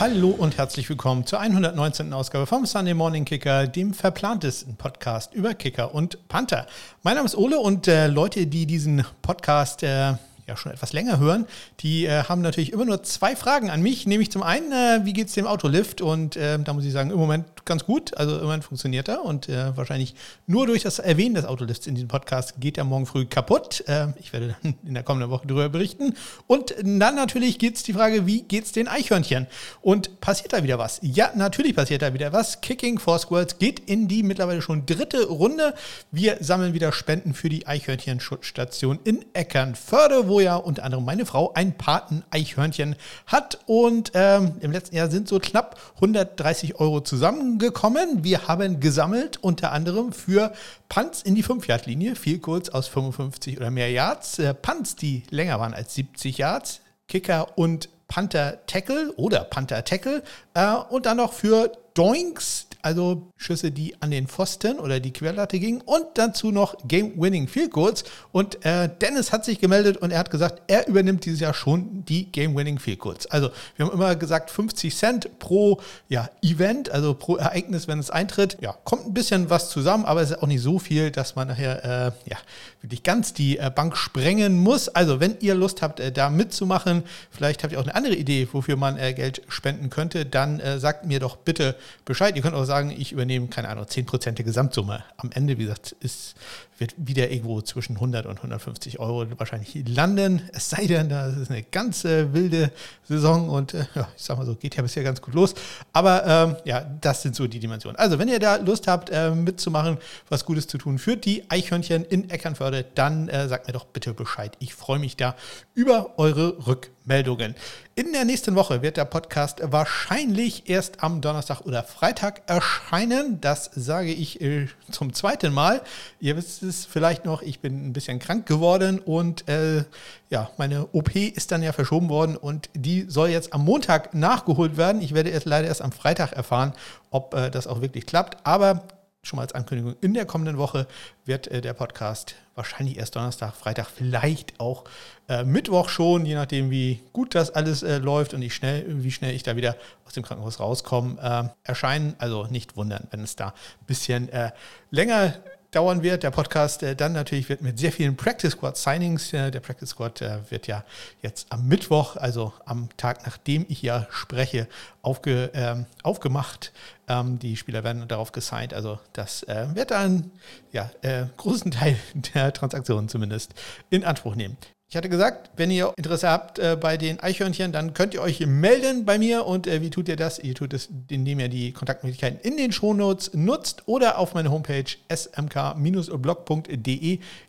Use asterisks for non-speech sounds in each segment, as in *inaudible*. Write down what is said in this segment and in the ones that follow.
Hallo und herzlich willkommen zur 119. Ausgabe vom Sunday Morning Kicker, dem verplantesten Podcast über Kicker und Panther. Mein Name ist Ole und äh, Leute, die diesen Podcast äh, ja schon etwas länger hören, die äh, haben natürlich immer nur zwei Fragen an mich. Nämlich zum einen, äh, wie geht es dem Autolift? Und äh, da muss ich sagen, im Moment ganz gut. Also im Moment funktioniert er und äh, wahrscheinlich nur durch das Erwähnen des Autolifts in diesem Podcast geht er morgen früh kaputt. Äh, ich werde dann *laughs* in der kommenden Woche darüber berichten. Und dann natürlich geht es die Frage, wie geht es den Eichhörnchen? Und passiert da wieder was? Ja, natürlich passiert da wieder was. Kicking for Squirrels geht in die mittlerweile schon dritte Runde. Wir sammeln wieder Spenden für die Eichhörnchenschutzstation in Eckernförde, wo ja unter anderem meine Frau ein Paten-Eichhörnchen hat. Und ähm, im letzten Jahr sind so knapp 130 Euro zusammengekommen. Wir haben gesammelt unter anderem für Punts in die 5-Yard-Linie, viel kurz aus 55 oder mehr Yards, äh, Punts, die länger waren als 70 Yards, Kicker und Panther Tackle oder Panther Tackle. Äh, und dann noch für Doinks, also Schüsse, die an den Pfosten oder die Querlatte gingen und dazu noch Game-Winning Field Goals. Und äh, Dennis hat sich gemeldet und er hat gesagt, er übernimmt dieses Jahr schon die Game-Winning Field Goals. Also wir haben immer gesagt 50 Cent pro ja, Event, also pro Ereignis, wenn es eintritt. Ja, kommt ein bisschen was zusammen, aber es ist auch nicht so viel, dass man nachher äh, ja, wirklich ganz die äh, Bank sprengen muss. Also wenn ihr Lust habt, äh, da mitzumachen, vielleicht habt ihr auch eine andere Idee, wofür man äh, Geld spenden könnte, dann äh, sagt mir doch bitte Bescheid. Ihr könnt auch sagen, ich übernehme, keine Ahnung, 10% der Gesamtsumme. Am Ende, wie gesagt, ist, wird wieder irgendwo zwischen 100 und 150 Euro wahrscheinlich landen. Es sei denn, das ist eine ganz äh, wilde Saison und äh, ja, ich sag mal so, geht ja bisher ganz gut los. Aber ähm, ja, das sind so die Dimensionen. Also, wenn ihr da Lust habt, äh, mitzumachen, was Gutes zu tun für die Eichhörnchen in Eckernförde, dann äh, sagt mir doch bitte Bescheid. Ich freue mich da über eure Rückmeldungen. In der nächsten Woche wird der Podcast wahrscheinlich erst am Donnerstag oder Freitag erscheinen. Das sage ich äh, zum zweiten Mal. Ihr wisst es vielleicht noch, ich bin ein bisschen krank geworden und äh, ja, meine OP ist dann ja verschoben worden und die soll jetzt am Montag nachgeholt werden. Ich werde jetzt leider erst am Freitag erfahren, ob äh, das auch wirklich klappt. Aber schon mal als Ankündigung, in der kommenden Woche wird äh, der Podcast wahrscheinlich erst Donnerstag, Freitag, vielleicht auch äh, Mittwoch schon, je nachdem, wie gut das alles äh, läuft und ich schnell, wie schnell ich da wieder aus dem Krankenhaus rauskomme, äh, erscheinen. Also nicht wundern, wenn es da ein bisschen äh, länger dauern wird. Der Podcast äh, dann natürlich wird mit sehr vielen Practice Squad Signings. Äh, der Practice Squad äh, wird ja jetzt am Mittwoch, also am Tag, nachdem ich ja spreche, aufge, ähm, aufgemacht. Ähm, die Spieler werden darauf gesigned. Also das äh, wird dann ja äh, großen Teil *laughs* der Transaktionen zumindest in Anspruch nehmen. Ich hatte gesagt, wenn ihr Interesse habt äh, bei den Eichhörnchen, dann könnt ihr euch melden bei mir. Und äh, wie tut ihr das? Ihr tut es, indem ihr die Kontaktmöglichkeiten in den Shownotes nutzt oder auf meine Homepage smk-blog.de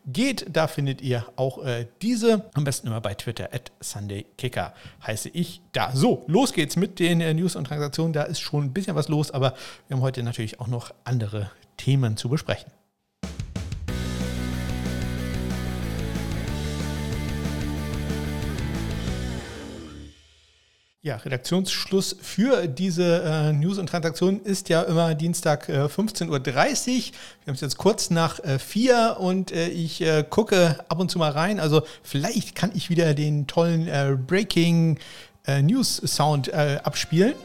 geht. Da findet ihr auch äh, diese. Am besten immer bei Twitter at SundayKicker heiße ich da. So, los geht's mit den äh, News und Transaktionen. Da ist schon ein bisschen was los, aber wir haben heute natürlich auch noch andere Themen zu besprechen. Ja, Redaktionsschluss für diese äh, News und Transaktionen ist ja immer Dienstag äh, 15.30 Uhr. Wir haben es jetzt kurz nach äh, vier und äh, ich äh, gucke ab und zu mal rein. Also vielleicht kann ich wieder den tollen äh, Breaking News Sound abspielen.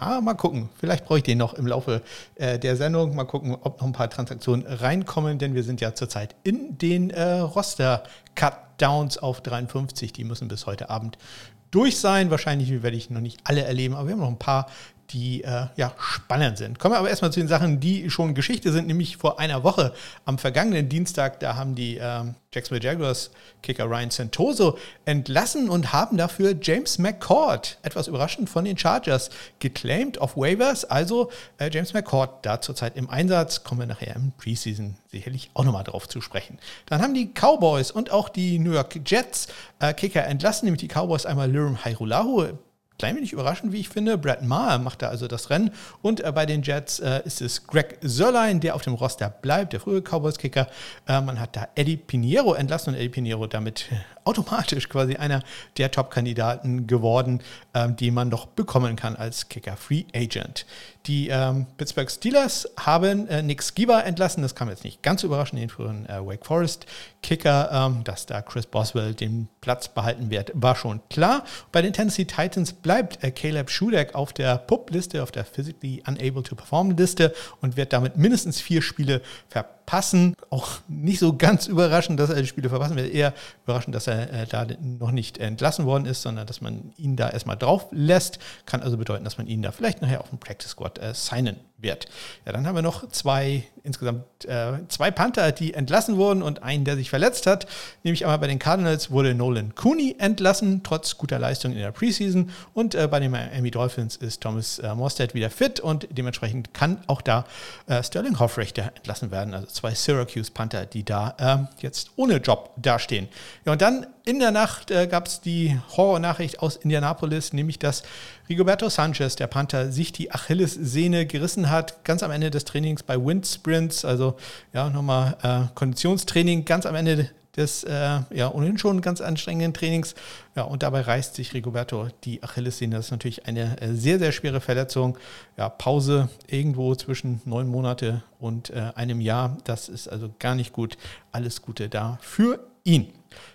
Ah, mal gucken. Vielleicht brauche ich den noch im Laufe der Sendung. Mal gucken, ob noch ein paar Transaktionen reinkommen, denn wir sind ja zurzeit in den Roster-Cut-Downs auf 53. Die müssen bis heute Abend durch sein. Wahrscheinlich werde ich noch nicht alle erleben, aber wir haben noch ein paar, die äh, ja spannend sind. Kommen wir aber erstmal zu den Sachen, die schon Geschichte sind, nämlich vor einer Woche am vergangenen Dienstag, da haben die ähm, Jacksonville Jaguars Kicker Ryan Santoso entlassen und haben dafür James McCord, etwas überraschend von den Chargers, geclaimed auf Waivers. Also äh, James McCord da zurzeit im Einsatz, kommen wir nachher im Preseason sicherlich auch nochmal drauf zu sprechen. Dann haben die Cowboys und auch die New York Jets äh, Kicker entlassen, nämlich die Cowboys einmal Lirum Hairulahu, klein wenig überraschend, wie ich finde. Brad Maher macht da also das Rennen. Und äh, bei den Jets äh, ist es Greg Sörlein, der auf dem Roster bleibt, der frühe Cowboys-Kicker. Äh, man hat da Eddie Pinheiro entlassen und Eddie Pinheiro damit automatisch quasi einer der Top-Kandidaten geworden, ähm, die man doch bekommen kann als Kicker-Free Agent. Die ähm, Pittsburgh Steelers haben äh, Nick Skiba entlassen. Das kam jetzt nicht ganz überraschend, den früheren äh, Wake Forest Kicker. Ähm, dass da Chris Boswell den Platz behalten wird, war schon klar. Bei den Tennessee Titans bleibt äh, Caleb Schudeck auf der PUP-Liste, auf der Physically Unable to Perform-Liste und wird damit mindestens vier Spiele verpassen. Auch nicht so ganz überraschend, dass er die Spiele verpassen wird. Eher überraschend, dass er äh, da noch nicht entlassen worden ist, sondern dass man ihn da erstmal drauf lässt. Kann also bedeuten, dass man ihn da vielleicht nachher auf dem Practice Squad äh, signen wird. Ja, dann haben wir noch zwei, insgesamt äh, zwei Panther, die entlassen wurden und einen, der sich verletzt hat. Nämlich einmal bei den Cardinals wurde Nolan Cooney entlassen, trotz guter Leistung in der Preseason. Und äh, bei den Miami Dolphins ist Thomas äh, Morstead wieder fit und dementsprechend kann auch da äh, Sterling Hoffrechter entlassen werden. Also zwei Syracuse Panther, die da ähm, jetzt ohne Job dastehen. Ja, und dann in der Nacht äh, gab es die Horror-Nachricht aus Indianapolis, nämlich dass Rigoberto Sanchez, der Panther, sich die Achillessehne gerissen hat, ganz am Ende des Trainings bei Windsprints, also ja, nochmal äh, Konditionstraining, ganz am Ende des äh, ja ohnehin schon ganz anstrengenden Trainings. Ja, und dabei reißt sich Rigoberto die Achillessehne. Das ist natürlich eine äh, sehr, sehr schwere Verletzung. Ja, Pause irgendwo zwischen neun Monate und äh, einem Jahr. Das ist also gar nicht gut. Alles Gute da für ihn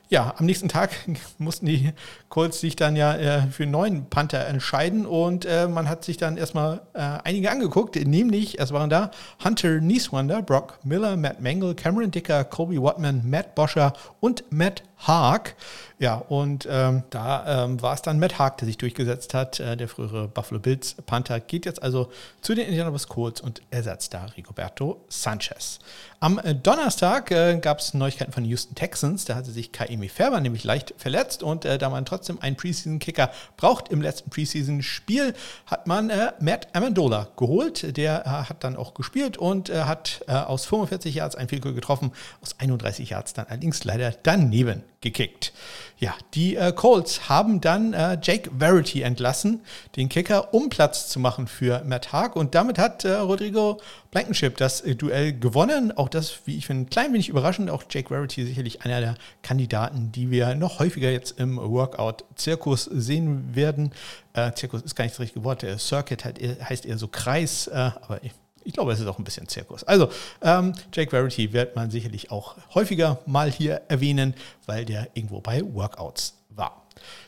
ja, am nächsten Tag *laughs* mussten die Colts sich dann ja äh, für einen neuen Panther entscheiden und äh, man hat sich dann erstmal äh, einige angeguckt, nämlich es waren da Hunter Nieswander, Brock Miller, Matt Mangle, Cameron Dicker, Kobe Watman, Matt Boscher und Matt Haag. Ja, und ähm, da ähm, war es dann Matt Haag, der sich durchgesetzt hat. Äh, der frühere Buffalo Bills Panther geht jetzt also zu den Indianapolis Colts und ersetzt da Rigoberto Sanchez. Am äh, Donnerstag äh, gab es Neuigkeiten von Houston Texans. Da hatte sich Kaimi Färber nämlich leicht verletzt und äh, da man trotzdem einen Preseason-Kicker braucht im letzten Preseason-Spiel, hat man äh, Matt Amendola geholt. Der äh, hat dann auch gespielt und hat aus 45 Yards ein Field getroffen, aus 31 Yards dann allerdings leider daneben gekickt. Ja, die äh, Colts haben dann äh, Jake Verity entlassen, den Kicker, um Platz zu machen für Matt Haag. Und damit hat äh, Rodrigo Blankenship das äh, Duell gewonnen. Auch das, wie ich finde, ein klein wenig überraschend. Auch Jake Verity sicherlich einer der Kandidaten, die wir noch häufiger jetzt im Workout-Zirkus sehen werden. Äh, Zirkus ist gar nicht das richtige Wort. Circuit heißt eher so Kreis, äh, aber ich ich glaube, es ist auch ein bisschen Zirkus. Also, ähm, Jake Verity wird man sicherlich auch häufiger mal hier erwähnen, weil der irgendwo bei Workouts war.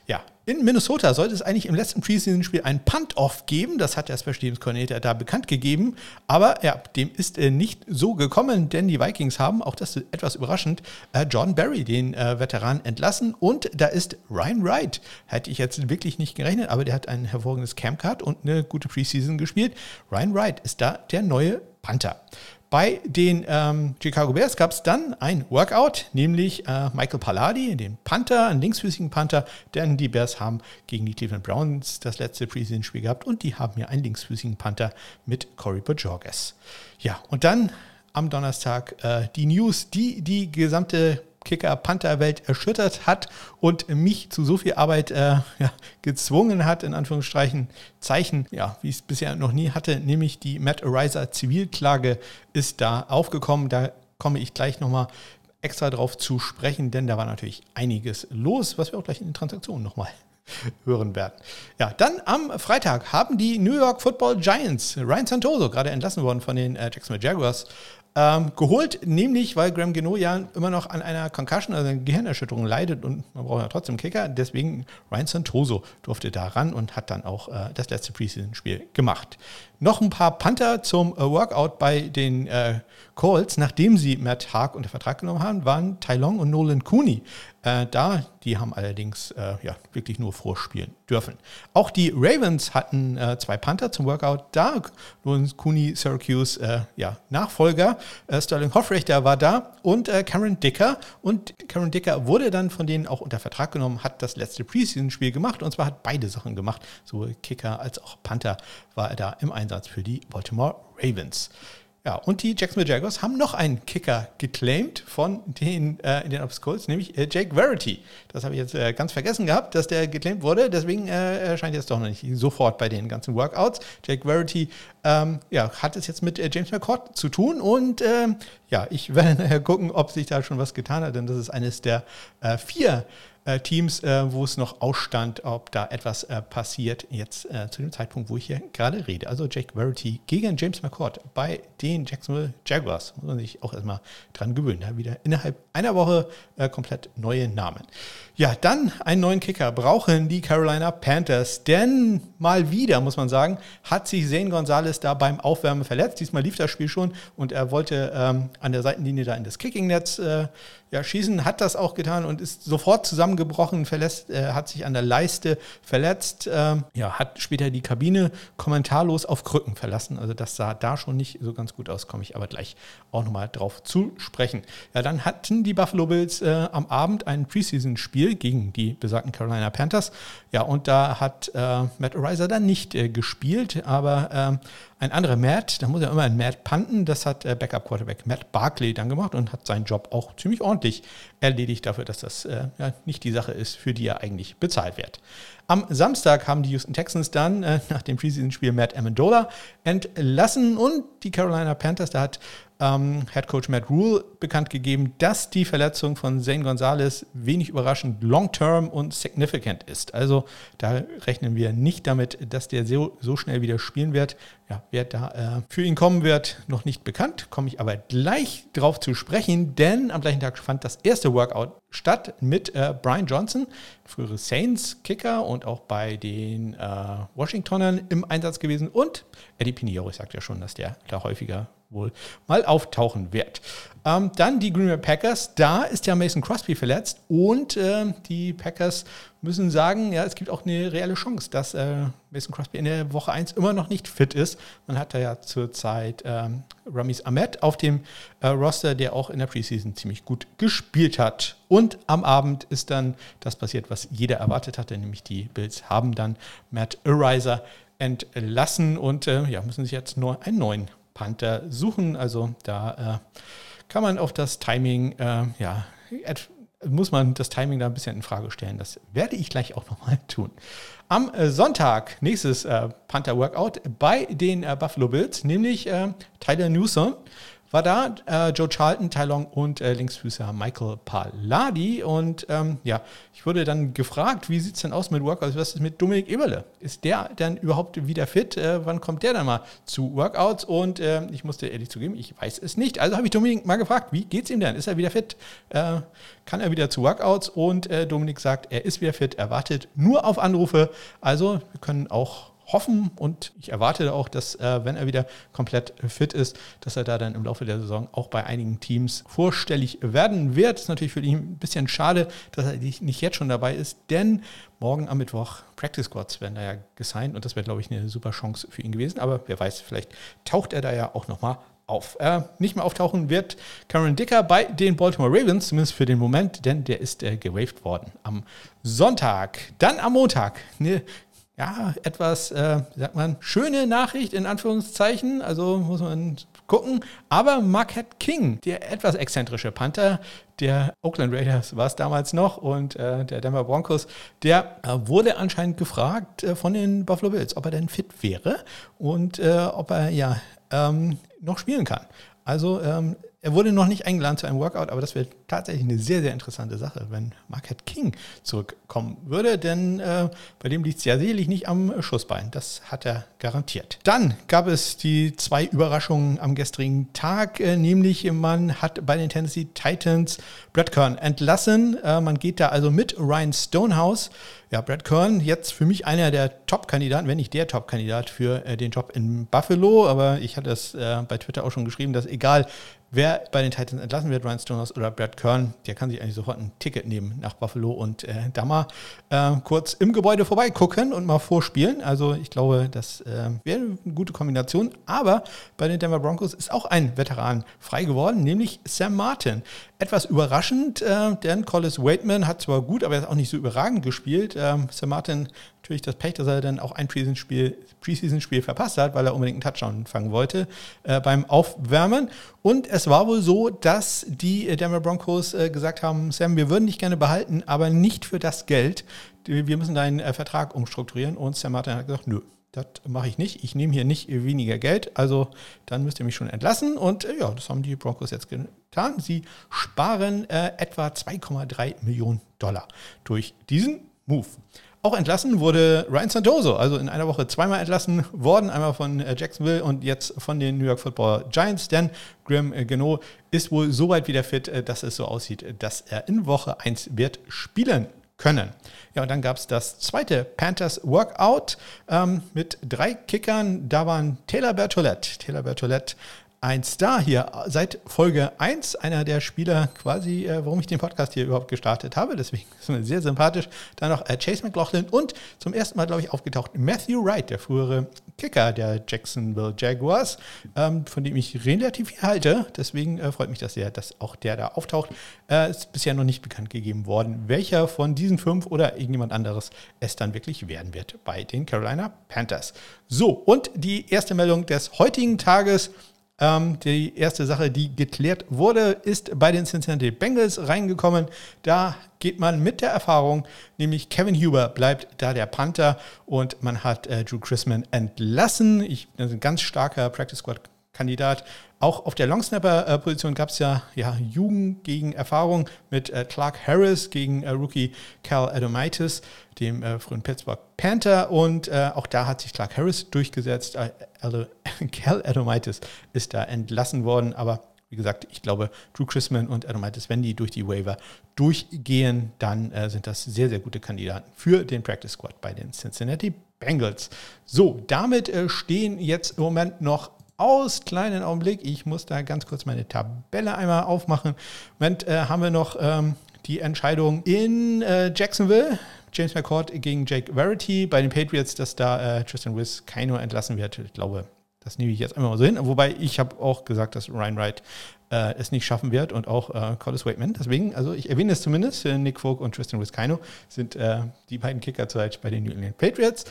Ja, in Minnesota sollte es eigentlich im letzten Preseason-Spiel ein Punt-Off geben. Das hat der Special Teams Coordinator da bekannt gegeben. Aber ja, dem ist äh, nicht so gekommen, denn die Vikings haben, auch das ist etwas überraschend, äh, John Barry, den äh, Veteran, entlassen. Und da ist Ryan Wright. Hätte ich jetzt wirklich nicht gerechnet, aber der hat ein hervorragendes Campcard und eine gute Preseason gespielt. Ryan Wright ist da der neue Panther. Bei den ähm, Chicago Bears gab es dann ein Workout, nämlich äh, Michael Palladi, den Panther, einen linksfüßigen Panther, denn die Bears haben gegen die Cleveland Browns das letzte Preseason-Spiel gehabt und die haben ja einen linksfüßigen Panther mit Corey Bojorges. Ja, und dann am Donnerstag äh, die News, die die gesamte Kicker-Panther-Welt erschüttert hat und mich zu so viel Arbeit äh, ja, gezwungen hat, in Anführungsstrichen, Zeichen, ja, wie ich es bisher noch nie hatte, nämlich die Matt Ariser Zivilklage ist da aufgekommen. Da komme ich gleich nochmal extra drauf zu sprechen, denn da war natürlich einiges los, was wir auch gleich in den Transaktionen nochmal *laughs* hören werden. Ja, dann am Freitag haben die New York Football Giants Ryan Santoso, gerade entlassen worden von den äh, Jacksonville Jaguars, ähm, geholt, nämlich weil Graham Geno ja immer noch an einer Concussion, also einer Gehirnerschütterung leidet und man braucht ja trotzdem Kicker. Deswegen Ryan Santoso durfte da ran und hat dann auch äh, das letzte Preseason-Spiel gemacht. Noch ein paar Panther zum äh, Workout bei den äh, Colts, nachdem sie Matt Haag unter Vertrag genommen haben, waren Tai Long und Nolan Cooney äh, da. Die haben allerdings äh, ja, wirklich nur vorspielen dürfen. Auch die Ravens hatten äh, zwei Panther zum Workout da. Nolan Cooney, Syracuse, äh, ja, Nachfolger. Äh, Sterling Hoffrechter war da und äh, Cameron Dicker. Und Cameron Dicker wurde dann von denen auch unter Vertrag genommen, hat das letzte Preseason-Spiel gemacht und zwar hat beide Sachen gemacht. Sowohl Kicker als auch Panther war er da im Einsatz für die Baltimore Ravens. Ja, und die Jacksonville Jaguars haben noch einen Kicker geclaimed von den äh, Indianapolis Colts, nämlich äh, Jake Verity. Das habe ich jetzt äh, ganz vergessen gehabt, dass der geclaimed wurde. Deswegen äh, erscheint jetzt doch noch nicht sofort bei den ganzen Workouts. Jake Verity ähm, ja, hat es jetzt mit äh, James McCord zu tun und ähm, ja, ich werde nachher *laughs* gucken, ob sich da schon was getan hat, denn das ist eines der äh, vier Teams, äh, wo es noch ausstand, ob da etwas äh, passiert, jetzt äh, zu dem Zeitpunkt, wo ich hier gerade rede. Also Jake Verity gegen James McCord bei den Jacksonville Jaguars. Muss man sich auch erstmal dran gewöhnen. Ja, wieder innerhalb einer Woche äh, komplett neue Namen. Ja, dann einen neuen Kicker brauchen die Carolina Panthers, denn mal wieder, muss man sagen, hat sich Zane Gonzalez da beim Aufwärmen verletzt. Diesmal lief das Spiel schon und er wollte ähm, an der Seitenlinie da in das Kicking-Netz äh, ja, schießen, hat das auch getan und ist sofort zusammengebrochen, verlässt, äh, hat sich an der Leiste verletzt, äh, ja, hat später die Kabine kommentarlos auf Krücken verlassen. Also das sah da schon nicht so ganz gut aus, komme ich aber gleich auch nochmal drauf zu sprechen. Ja, dann hatten die Buffalo Bills äh, am Abend ein Preseason-Spiel gegen die besagten Carolina Panthers. Ja, und da hat äh, Matt Ariza dann nicht äh, gespielt, aber ähm, ein anderer Matt, da muss er immer ein Matt panten, das hat äh, Backup-Quarterback Matt Barkley dann gemacht und hat seinen Job auch ziemlich ordentlich erledigt dafür, dass das äh, ja, nicht die Sache ist, für die er eigentlich bezahlt wird. Am Samstag haben die Houston Texans dann äh, nach dem Preseason-Spiel Matt Amendola entlassen und die Carolina Panthers, da hat ähm, Head Coach Matt Rule bekannt gegeben, dass die Verletzung von Zane Gonzalez wenig überraschend long-term und significant ist. Also da rechnen wir nicht damit, dass der so, so schnell wieder spielen wird. Ja, wer da äh, für ihn kommen wird, noch nicht bekannt. Komme ich aber gleich drauf zu sprechen, denn am gleichen Tag fand das erste Workout statt mit äh, Brian Johnson, frühere Saints-Kicker und auch bei den äh, Washingtonern im Einsatz gewesen. Und Eddie Pinheiro, ich sagte ja schon, dass der da häufiger wohl mal auftauchen wird. Ähm, dann die Green Bay Packers, da ist ja Mason Crosby verletzt und äh, die Packers müssen sagen, ja, es gibt auch eine reelle Chance, dass äh, Mason Crosby in der Woche 1 immer noch nicht fit ist. Man hat da ja zurzeit ähm, Ramis Ahmed auf dem äh, Roster, der auch in der Preseason ziemlich gut gespielt hat. Und am Abend ist dann das passiert, was jeder erwartet hatte, nämlich die Bills haben dann Matt Ariser entlassen und äh, ja, müssen sich jetzt nur einen neuen Panther suchen. Also da äh, kann man auf das Timing, äh, ja, muss man das Timing da ein bisschen in Frage stellen. Das werde ich gleich auch *laughs* nochmal tun. Am äh, Sonntag, nächstes äh, Panther-Workout bei den äh, Buffalo Bills, nämlich äh, Tyler Newsom war da äh, Joe Charlton, Tai Long und äh, Linksfüßer Michael Palladi. Und ähm, ja, ich wurde dann gefragt, wie sieht es denn aus mit Workouts? Was ist mit Dominik Eberle? Ist der denn überhaupt wieder fit? Äh, wann kommt der dann mal zu Workouts? Und äh, ich musste ehrlich zugeben, ich weiß es nicht. Also habe ich Dominik mal gefragt, wie geht es ihm denn? Ist er wieder fit? Äh, kann er wieder zu Workouts? Und äh, Dominik sagt, er ist wieder fit, er wartet nur auf Anrufe. Also wir können auch hoffen und ich erwarte auch, dass, äh, wenn er wieder komplett fit ist, dass er da dann im Laufe der Saison auch bei einigen Teams vorstellig werden wird. Ist natürlich für ihn ein bisschen schade, dass er nicht jetzt schon dabei ist, denn morgen am Mittwoch Practice Squads werden da ja gesigned und das wäre, glaube ich, eine super Chance für ihn gewesen. Aber wer weiß, vielleicht taucht er da ja auch nochmal auf. Äh, nicht mehr auftauchen wird Karen Dicker bei den Baltimore Ravens, zumindest für den Moment, denn der ist äh, gewaved worden am Sonntag. Dann am Montag eine ja, etwas, äh, sagt man, schöne Nachricht in Anführungszeichen. Also muss man gucken. Aber Marquette King, der etwas exzentrische Panther der Oakland Raiders war es damals noch und äh, der Denver Broncos, der äh, wurde anscheinend gefragt äh, von den Buffalo Bills, ob er denn fit wäre und äh, ob er ja ähm, noch spielen kann. Also ähm, er wurde noch nicht eingeladen zu einem Workout, aber das wäre tatsächlich eine sehr, sehr interessante Sache, wenn Marquette King zurückkommen würde, denn äh, bei dem liegt es ja sicherlich nicht am Schussbein. Das hat er garantiert. Dann gab es die zwei Überraschungen am gestrigen Tag, äh, nämlich man hat bei den Tennessee Titans Brad Kern entlassen. Äh, man geht da also mit Ryan Stonehouse. Ja, Brad Kern, jetzt für mich einer der Top-Kandidaten, wenn nicht der Top-Kandidat für äh, den Job in Buffalo, aber ich hatte es äh, bei Twitter auch schon geschrieben, dass egal Wer bei den Titans entlassen wird, Ryan Stoners oder Brad Kern, der kann sich eigentlich sofort ein Ticket nehmen nach Buffalo und äh, da mal äh, kurz im Gebäude vorbeigucken und mal vorspielen. Also ich glaube, das äh, wäre eine gute Kombination. Aber bei den Denver Broncos ist auch ein Veteran frei geworden, nämlich Sam Martin. Etwas überraschend, äh, denn Collis Waitman hat zwar gut, aber er ist auch nicht so überragend gespielt. Ähm, Sam Martin natürlich das Pech, dass er dann auch ein Preseason-Spiel Preseason verpasst hat, weil er unbedingt einen Touchdown fangen wollte äh, beim Aufwärmen. Und es war wohl so, dass die Denver Broncos äh, gesagt haben, Sam, wir würden dich gerne behalten, aber nicht für das Geld. Wir müssen deinen äh, Vertrag umstrukturieren. Und Sam Martin hat gesagt, nö, das mache ich nicht. Ich nehme hier nicht weniger Geld, also dann müsst ihr mich schon entlassen. Und äh, ja, das haben die Broncos jetzt getan. Sie sparen äh, etwa 2,3 Millionen Dollar durch diesen Move. Auch entlassen wurde Ryan Santoso, also in einer Woche zweimal entlassen worden, einmal von äh, Jacksonville und jetzt von den New York Football Giants, denn Graham äh, Geno ist wohl so weit wieder fit, dass es so aussieht, dass er in Woche 1 wird spielen können. Ja, und dann gab es das zweite Panthers Workout ähm, mit drei Kickern. Da waren Taylor Bertolette. Taylor Bertolette ein Star hier seit Folge 1, einer der Spieler quasi, äh, warum ich den Podcast hier überhaupt gestartet habe. Deswegen ist mir sehr sympathisch. Dann noch äh, Chase McLaughlin und zum ersten Mal, glaube ich, aufgetaucht Matthew Wright, der frühere Kicker der Jacksonville Jaguars, ähm, von dem ich relativ viel halte. Deswegen äh, freut mich das sehr, dass auch der da auftaucht. Äh, ist bisher noch nicht bekannt gegeben worden, welcher von diesen fünf oder irgendjemand anderes es dann wirklich werden wird bei den Carolina Panthers. So, und die erste Meldung des heutigen Tages ähm, die erste Sache, die geklärt wurde, ist bei den Cincinnati Bengals reingekommen. Da geht man mit der Erfahrung, nämlich Kevin Huber bleibt da der Panther und man hat äh, Drew Chrisman entlassen. Ich, das ist ein ganz starker Practice Squad Kandidat. Auch auf der Longsnapper-Position gab es ja, ja Jugend gegen Erfahrung mit äh, Clark Harris gegen äh, Rookie Cal Adomaitis, dem äh, frühen Pittsburgh Panther. Und äh, auch da hat sich Clark Harris durchgesetzt. Äh, *laughs* Cal Adomaitis ist da entlassen worden. Aber wie gesagt, ich glaube, Drew Chrisman und Adomaitis, wenn die durch die Waiver durchgehen, dann äh, sind das sehr, sehr gute Kandidaten für den Practice Squad bei den Cincinnati Bengals. So, damit stehen jetzt im Moment noch aus. Kleinen Augenblick, ich muss da ganz kurz meine Tabelle einmal aufmachen. Moment äh, haben wir noch ähm, die Entscheidung in äh, Jacksonville. James McCord gegen Jake Verity bei den Patriots, dass da äh, Tristan Wiss keiner entlassen wird. Ich glaube, das nehme ich jetzt einmal mal so hin. Wobei ich habe auch gesagt, dass Ryan Wright äh, es nicht schaffen wird und auch äh, Collis Waitman. Deswegen, also ich erwähne es zumindest. Nick Folk und Tristan Wiskino sind äh, die beiden Kicker zurzeit bei den New England Patriots.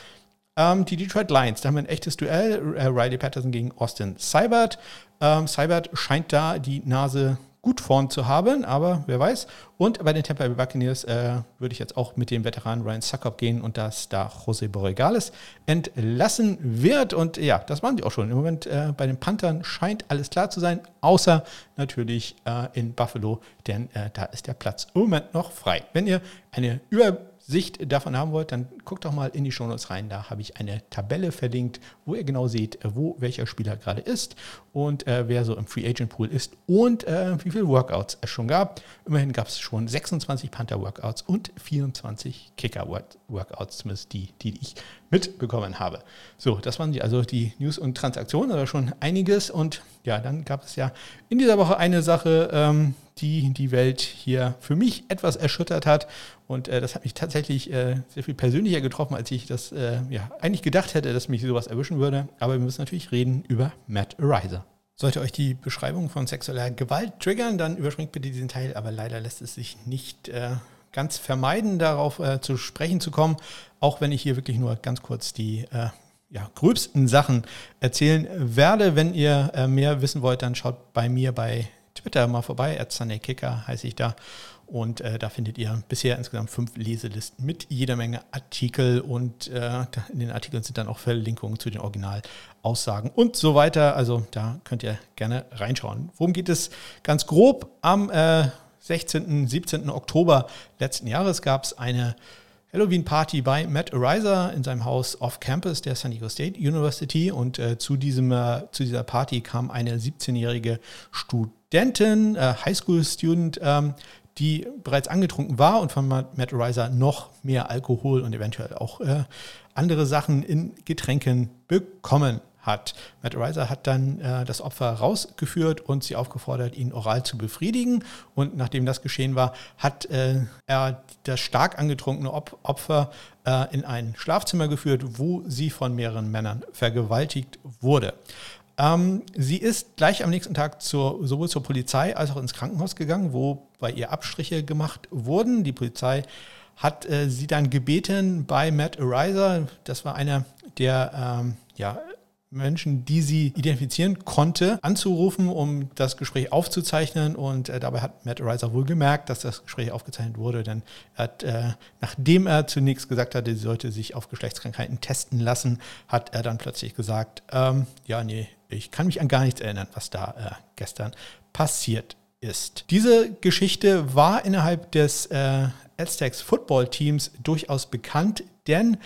Ähm, die Detroit Lions, da haben wir ein echtes Duell. Äh, Riley Patterson gegen Austin Seibert. Ähm, Seibert scheint da die Nase gut vorn zu haben, aber wer weiß. Und bei den Tampa Bay Buccaneers äh, würde ich jetzt auch mit dem Veteran Ryan Suckup gehen und dass da José Borregales entlassen wird. Und ja, das waren die auch schon. Im Moment äh, bei den Panthern scheint alles klar zu sein, außer natürlich äh, in Buffalo, denn äh, da ist der Platz im Moment noch frei. Wenn ihr eine Über Sicht davon haben wollt, dann guckt doch mal in die Shownotes rein. Da habe ich eine Tabelle verlinkt, wo ihr genau seht, wo welcher Spieler gerade ist und äh, wer so im Free Agent Pool ist und äh, wie viele Workouts es schon gab. Immerhin gab es schon 26 Panther Workouts und 24 Kicker Workouts, zumindest die, die ich mitbekommen habe. So, das waren die, also die News und Transaktionen, aber schon einiges. Und ja, dann gab es ja in dieser Woche eine Sache, ähm, die die Welt hier für mich etwas erschüttert hat. Und äh, das hat mich tatsächlich äh, sehr viel persönlicher getroffen, als ich das äh, ja, eigentlich gedacht hätte, dass mich sowas erwischen würde. Aber wir müssen natürlich reden über Matt Ariser. Sollte euch die Beschreibung von sexueller Gewalt triggern, dann überspringt bitte diesen Teil. Aber leider lässt es sich nicht äh, ganz vermeiden, darauf äh, zu sprechen zu kommen. Auch wenn ich hier wirklich nur ganz kurz die äh, ja, gröbsten Sachen erzählen werde. Wenn ihr mehr wissen wollt, dann schaut bei mir bei Twitter mal vorbei, at Kicker heiße ich da. Und äh, da findet ihr bisher insgesamt fünf Leselisten mit jeder Menge Artikel und äh, in den Artikeln sind dann auch Verlinkungen zu den Originalaussagen und so weiter. Also da könnt ihr gerne reinschauen. Worum geht es ganz grob? Am äh, 16., 17. Oktober letzten Jahres gab es eine Halloween-Party bei Matt Ariser in seinem Haus off-campus der San Diego State University. Und äh, zu, diesem, äh, zu dieser Party kam eine 17-jährige Studentin, äh, Highschool-Student, ähm, die bereits angetrunken war und von Matt Ariser noch mehr Alkohol und eventuell auch äh, andere Sachen in Getränken bekommen hat. Matt Reiser hat dann äh, das Opfer rausgeführt und sie aufgefordert, ihn oral zu befriedigen. Und nachdem das geschehen war, hat äh, er das stark angetrunkene Op Opfer äh, in ein Schlafzimmer geführt, wo sie von mehreren Männern vergewaltigt wurde. Ähm, sie ist gleich am nächsten Tag zur, sowohl zur Polizei als auch ins Krankenhaus gegangen, wo bei ihr Abstriche gemacht wurden. Die Polizei hat äh, sie dann gebeten bei Matt Ariser, das war einer der ähm, ja, Menschen, die sie identifizieren konnte, anzurufen, um das Gespräch aufzuzeichnen. Und äh, dabei hat Matt Reiser wohl gemerkt, dass das Gespräch aufgezeichnet wurde, denn er hat, äh, nachdem er zunächst gesagt hatte, sie sollte sich auf Geschlechtskrankheiten testen lassen, hat er dann plötzlich gesagt, ähm, ja, nee, ich kann mich an gar nichts erinnern, was da äh, gestern passiert ist. Diese Geschichte war innerhalb des äh, Aztecs Football Teams durchaus bekannt, denn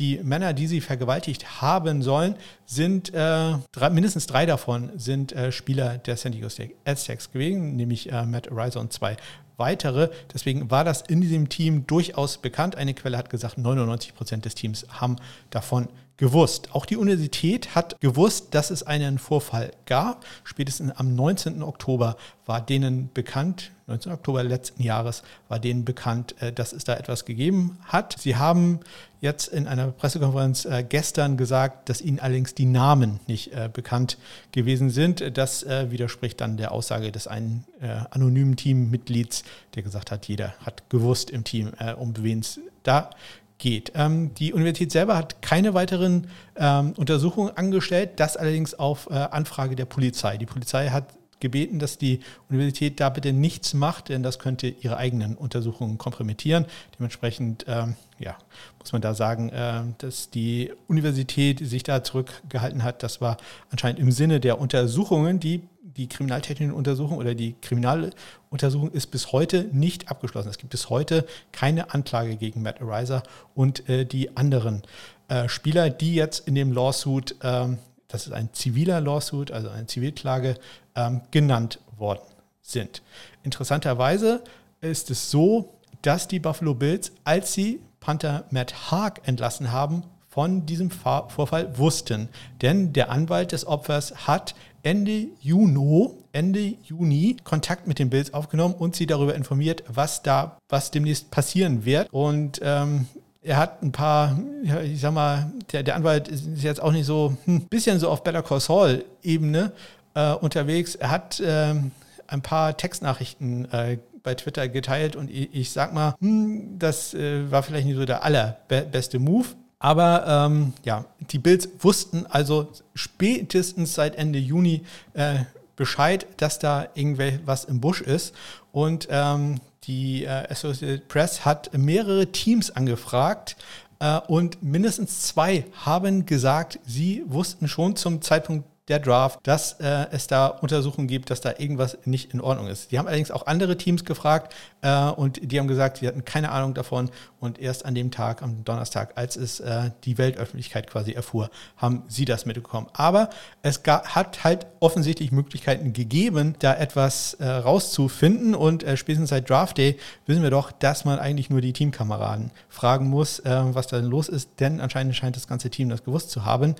die Männer, die sie vergewaltigt haben sollen, sind äh, drei, mindestens drei davon sind äh, Spieler der San Diego Aztecs gewesen, nämlich äh, Matt Ariza und zwei weitere. Deswegen war das in diesem Team durchaus bekannt. Eine Quelle hat gesagt, 99 Prozent des Teams haben davon gewusst. Auch die Universität hat gewusst, dass es einen Vorfall gab. Spätestens am 19. Oktober war denen bekannt, 19. Oktober letzten Jahres war denen bekannt, äh, dass es da etwas gegeben hat. Sie haben jetzt in einer Pressekonferenz äh, gestern gesagt, dass ihnen allerdings die Namen nicht äh, bekannt gewesen sind. Das widerspricht dann der Aussage des einen anonymen Teammitglieds, der gesagt hat, jeder hat gewusst im Team, um wen es da geht. Ähm, die Universität selber hat keine weiteren ähm, Untersuchungen angestellt, das allerdings auf äh, Anfrage der Polizei. Die Polizei hat gebeten, dass die Universität da bitte nichts macht, denn das könnte ihre eigenen Untersuchungen kompromittieren. Dementsprechend ähm, ja, muss man da sagen, äh, dass die Universität sich da zurückgehalten hat. Das war anscheinend im Sinne der Untersuchungen, die die kriminaltechnischen Untersuchung oder die Kriminaluntersuchung ist bis heute nicht abgeschlossen. Es gibt bis heute keine Anklage gegen Matt Ariza und äh, die anderen äh, Spieler, die jetzt in dem Lawsuit, ähm, das ist ein ziviler Lawsuit, also eine Zivilklage, ähm, genannt worden sind. Interessanterweise ist es so, dass die Buffalo Bills, als sie Panther Matt Haag entlassen haben, von diesem Vorfall wussten. Denn der Anwalt des Opfers hat Ende Juni, Ende Juni Kontakt mit den Bills aufgenommen und sie darüber informiert, was da, was demnächst passieren wird. Und ähm, er hat ein paar, ich sag mal, der, der Anwalt ist jetzt auch nicht so, ein hm, bisschen so auf Better Call Saul Ebene äh, unterwegs. Er hat ähm, ein paar Textnachrichten äh, bei Twitter geteilt und ich, ich sag mal, hm, das äh, war vielleicht nicht so der allerbeste Move. Aber ähm, ja, die Bills wussten also spätestens seit Ende Juni äh, Bescheid, dass da irgendwas im Busch ist. Und ähm, die äh, Associated Press hat mehrere Teams angefragt. Äh, und mindestens zwei haben gesagt, sie wussten schon zum Zeitpunkt der Draft, dass äh, es da Untersuchungen gibt, dass da irgendwas nicht in Ordnung ist. Die haben allerdings auch andere Teams gefragt äh, und die haben gesagt, sie hatten keine Ahnung davon und erst an dem Tag, am Donnerstag, als es äh, die Weltöffentlichkeit quasi erfuhr, haben sie das mitbekommen. Aber es hat halt offensichtlich Möglichkeiten gegeben, da etwas äh, rauszufinden und äh, spätestens seit Draft Day wissen wir doch, dass man eigentlich nur die Teamkameraden fragen muss, äh, was da los ist, denn anscheinend scheint das ganze Team das gewusst zu haben.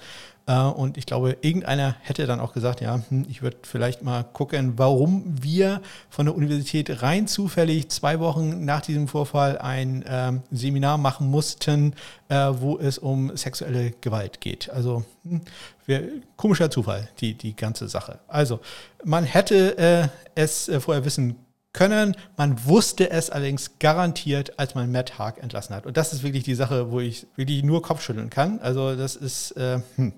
Äh, und ich glaube, irgendeiner hätte dann auch gesagt, ja, hm, ich würde vielleicht mal gucken, warum wir von der Universität rein zufällig zwei Wochen nach diesem Vorfall ein ähm, Seminar machen mussten, äh, wo es um sexuelle Gewalt geht. Also hm, komischer Zufall, die, die ganze Sache. Also man hätte äh, es vorher wissen können können. Man wusste es allerdings garantiert, als man Matt Haag entlassen hat. Und das ist wirklich die Sache, wo ich wirklich nur Kopfschütteln kann. Also das ist äh, hm,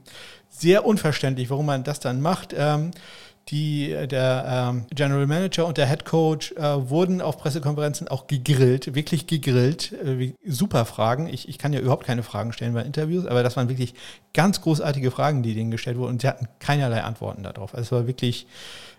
sehr unverständlich, warum man das dann macht. Ähm, die, der ähm, General Manager und der Head Coach äh, wurden auf Pressekonferenzen auch gegrillt, wirklich gegrillt. Äh, super Fragen. Ich, ich kann ja überhaupt keine Fragen stellen bei Interviews, aber das waren wirklich ganz großartige Fragen, die denen gestellt wurden und sie hatten keinerlei Antworten darauf. Also es war wirklich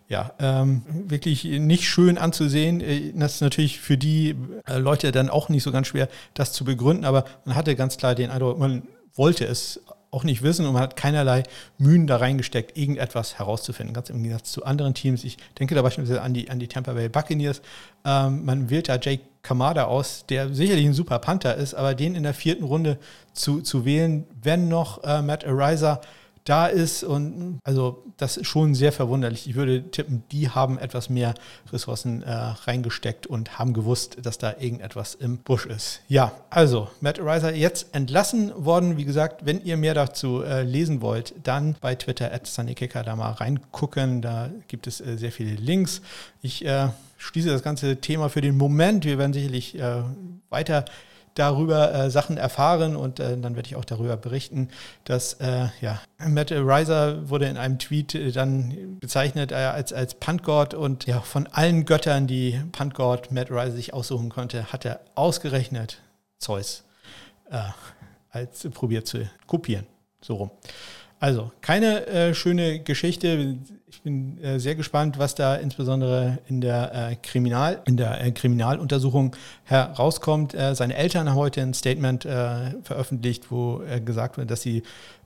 ja, ähm, wirklich nicht schön anzusehen. Äh, das ist natürlich für die äh, Leute dann auch nicht so ganz schwer, das zu begründen, aber man hatte ganz klar den Eindruck, man wollte es auch nicht wissen und man hat keinerlei Mühen da reingesteckt, irgendetwas herauszufinden. Ganz im Gegensatz zu anderen Teams. Ich denke da beispielsweise an die, an die Tampa Bay Buccaneers. Ähm, man wählt da Jake Kamada aus, der sicherlich ein super Panther ist, aber den in der vierten Runde zu, zu wählen, wenn noch äh, Matt Ariza da ist. Und also das ist schon sehr verwunderlich. Ich würde tippen, die haben etwas mehr Ressourcen äh, reingesteckt und haben gewusst, dass da irgendetwas im Busch ist. Ja, also Matt Ariza jetzt entlassen worden. Wie gesagt, wenn ihr mehr dazu äh, lesen wollt, dann bei Twitter at SunnyKicker da mal reingucken. Da gibt es äh, sehr viele Links. Ich äh, schließe das ganze Thema für den Moment. Wir werden sicherlich äh, weiter darüber äh, Sachen erfahren und äh, dann werde ich auch darüber berichten, dass äh, ja, Matt Reiser wurde in einem Tweet äh, dann bezeichnet äh, als, als Puntgott und ja, von allen Göttern, die Puntgott Matt Reiser sich aussuchen konnte, hat er ausgerechnet Zeus äh, als probiert zu kopieren. So rum. Also, keine äh, schöne Geschichte. Ich bin äh, sehr gespannt, was da insbesondere in der, äh, Kriminal, in der äh, Kriminaluntersuchung herauskommt. Äh, seine Eltern haben heute ein Statement äh, veröffentlicht, wo gesagt wird, dass sie,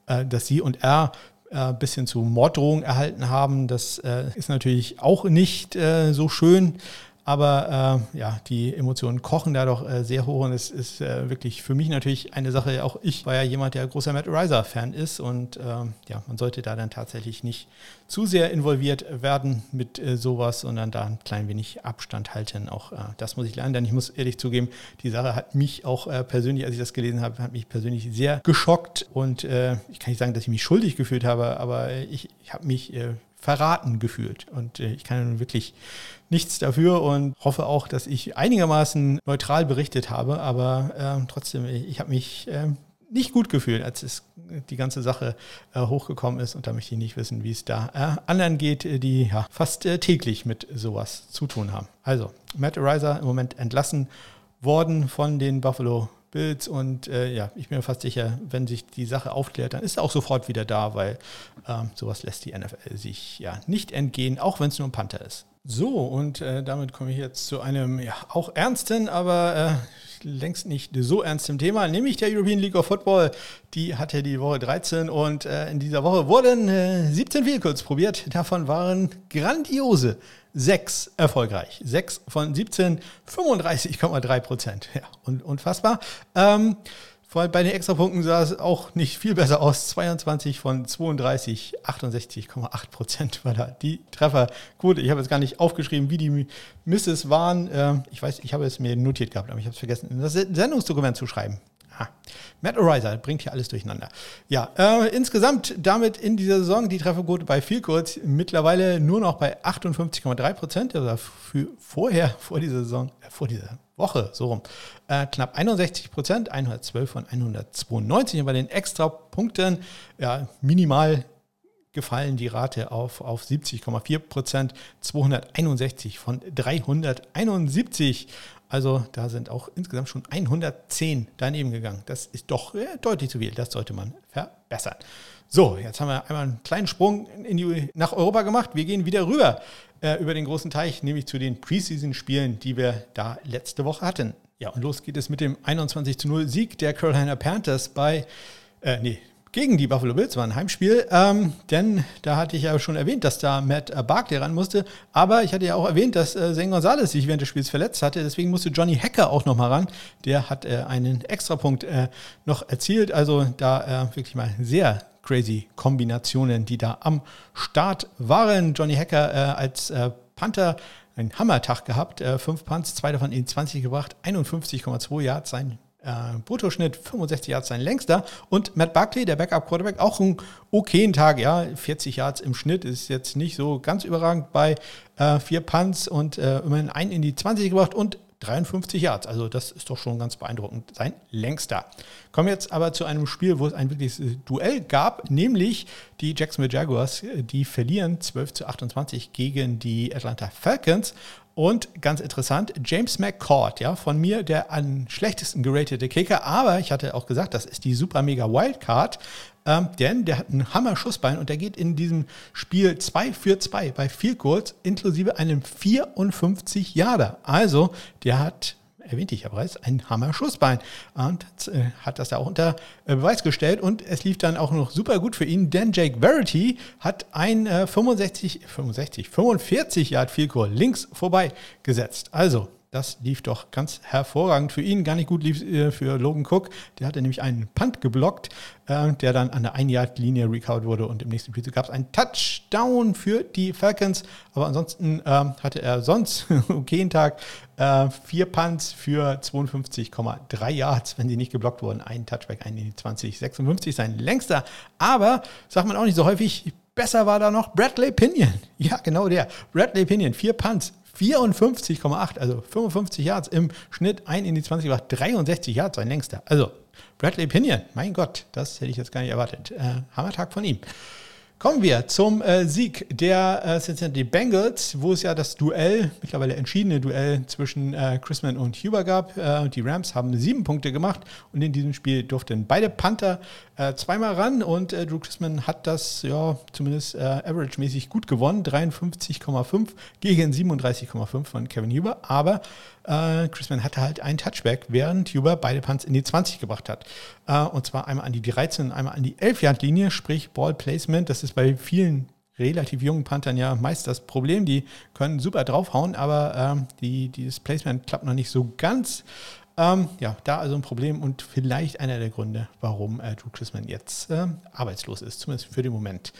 dass sie und er ein bisschen zu Morddrohungen erhalten haben. Das ist natürlich auch nicht so schön. Aber äh, ja, die Emotionen kochen da doch äh, sehr hoch und es ist äh, wirklich für mich natürlich eine Sache. Auch ich war ja jemand, der großer Matt Riser-Fan ist und ähm, ja, man sollte da dann tatsächlich nicht zu sehr involviert werden mit äh, sowas, sondern da ein klein wenig Abstand halten. Auch äh, das muss ich lernen, denn ich muss ehrlich zugeben, die Sache hat mich auch äh, persönlich, als ich das gelesen habe, hat mich persönlich sehr geschockt und ich kann nicht sagen, dass ich mich schuldig gefühlt habe, aber ich, ich habe mich verraten gefühlt. Und äh, ich kann wirklich nichts dafür und hoffe auch, dass ich einigermaßen neutral berichtet habe. Aber äh, trotzdem, ich habe mich äh, nicht gut gefühlt, als es die ganze Sache äh, hochgekommen ist. Und da möchte ich nicht wissen, wie es da äh, anderen geht, die ja, fast äh, täglich mit sowas zu tun haben. Also, Matt Ariser im Moment entlassen worden von den Buffalo Bills und äh, ja, ich bin mir fast sicher, wenn sich die Sache aufklärt, dann ist er auch sofort wieder da, weil ähm, sowas lässt die NFL sich ja nicht entgehen, auch wenn es nur ein Panther ist. So, und äh, damit komme ich jetzt zu einem ja, auch ernsten, aber äh, längst nicht so ernstem Thema, nämlich der European League of Football. Die hatte die Woche 13 und äh, in dieser Woche wurden 17 äh, Vehicles probiert. Davon waren grandiose sechs erfolgreich. Sechs von 17, 35,3 Prozent. Ja, und, unfassbar. Ähm, vor bei den Extrapunkten sah es auch nicht viel besser aus. 22 von 32, 68,8 Prozent war da die Trefferquote. Ich habe jetzt gar nicht aufgeschrieben, wie die Misses waren. Ähm, ich weiß, ich habe es mir notiert gehabt, aber ich habe es vergessen, in das Sendungsdokument zu schreiben. Ah. Matt Ariser bringt hier alles durcheinander. Ja, äh, insgesamt damit in dieser Saison die Trefferquote bei viel kurz mittlerweile nur noch bei 58,3 Prozent. Also für vorher, vor dieser Saison, äh, vor dieser Woche, so rum, äh, knapp 61 Prozent, 112 von 192. Und bei den Extrapunkten, ja, minimal gefallen die Rate auf, auf 70,4 Prozent, 261 von 371. Also da sind auch insgesamt schon 110 daneben gegangen. Das ist doch äh, deutlich zu viel. Das sollte man verbessern. So, jetzt haben wir einmal einen kleinen Sprung die, nach Europa gemacht. Wir gehen wieder rüber äh, über den großen Teich, nämlich zu den Preseason-Spielen, die wir da letzte Woche hatten. Ja, und los geht es mit dem 21 zu 0 Sieg der Carolina Panthers bei, äh, nee, gegen die Buffalo Bills war ein Heimspiel, ähm, denn da hatte ich ja schon erwähnt, dass da Matt äh, Barkley ran musste, aber ich hatte ja auch erwähnt, dass äh, Zane Gonzalez sich während des Spiels verletzt hatte, deswegen musste Johnny Hacker auch nochmal ran. Der hat äh, einen Extrapunkt äh, noch erzielt, also da äh, wirklich mal sehr crazy Kombinationen, die da am Start waren. Johnny Hacker äh, als äh, Panther einen Hammertag gehabt, fünf Punts, zwei davon in 20 gebracht, 51,2 Yards, sein äh, Bruttoschnitt 65 Yards sein längster. Und Matt Buckley, der Backup-Quarterback, auch einen okayen Tag, ja, 40 Yards im Schnitt ist jetzt nicht so ganz überragend bei äh, vier Punts und äh, immerhin einen in die 20 gebracht und 53 Yards. Also das ist doch schon ganz beeindruckend. Sein längster. Kommen jetzt aber zu einem Spiel, wo es ein wirkliches Duell gab, nämlich die Jacksonville Jaguars. Die verlieren 12 zu 28 gegen die Atlanta Falcons. Und ganz interessant, James McCord, ja, von mir der am schlechtesten geratete Kicker, aber ich hatte auch gesagt, das ist die super mega Wildcard, ähm, denn der hat einen Hammer-Schussbein und der geht in diesem Spiel 2 für 2 bei viel kurz, inklusive einem 54 Jahre. Also, der hat erwähnte ich ja bereits, ein Hammer-Schussbein. Und äh, hat das da auch unter äh, Beweis gestellt. Und es lief dann auch noch super gut für ihn, denn Jake Verity hat ein äh, 65, 65, 45 Yard Field links vorbei gesetzt. Also, das lief doch ganz hervorragend für ihn. Gar nicht gut lief äh, für Logan Cook. Der hatte nämlich einen Punt geblockt, äh, der dann an der 1-Yard-Linie recount wurde. Und im nächsten Spiel gab es einen Touchdown für die Falcons. Aber ansonsten ähm, hatte er sonst *laughs* okay einen Tag. Äh, vier Punts für 52,3 Yards, wenn sie nicht geblockt wurden. Ein Touchback, ein in die 20, 56, sein längster. Aber, sagt man auch nicht so häufig, besser war da noch Bradley Pinion. *laughs* Ja, genau der. Bradley Pinion, vier Punts, 54,8, also 55 Yards im Schnitt, ein in die 20 gebracht, 63 Yards sein längster. Also Bradley Pinion, mein Gott, das hätte ich jetzt gar nicht erwartet. Äh, Hammertag von ihm. Kommen wir zum äh, Sieg der äh, Cincinnati Bengals, wo es ja das Duell, mittlerweile entschiedene Duell zwischen äh, Chrisman und Huber gab. Äh, die Rams haben sieben Punkte gemacht und in diesem Spiel durften beide Panther äh, zweimal ran und äh, Drew Chrisman hat das ja zumindest average-mäßig gut gewonnen. 53,5 gegen 37,5 von Kevin Huber. Aber äh, Chrisman hatte halt einen Touchback, während Huber beide Punts in die 20 gebracht hat. Äh, und zwar einmal an die 13 und einmal an die 11-Yard-Linie, sprich Ball Placement. Das ist bei vielen relativ jungen Panthern ja meist das Problem. Die können super draufhauen, aber äh, die, dieses Placement klappt noch nicht so ganz. Ähm, ja, da also ein Problem und vielleicht einer der Gründe, warum äh, Drew Chrisman jetzt äh, arbeitslos ist, zumindest für den Moment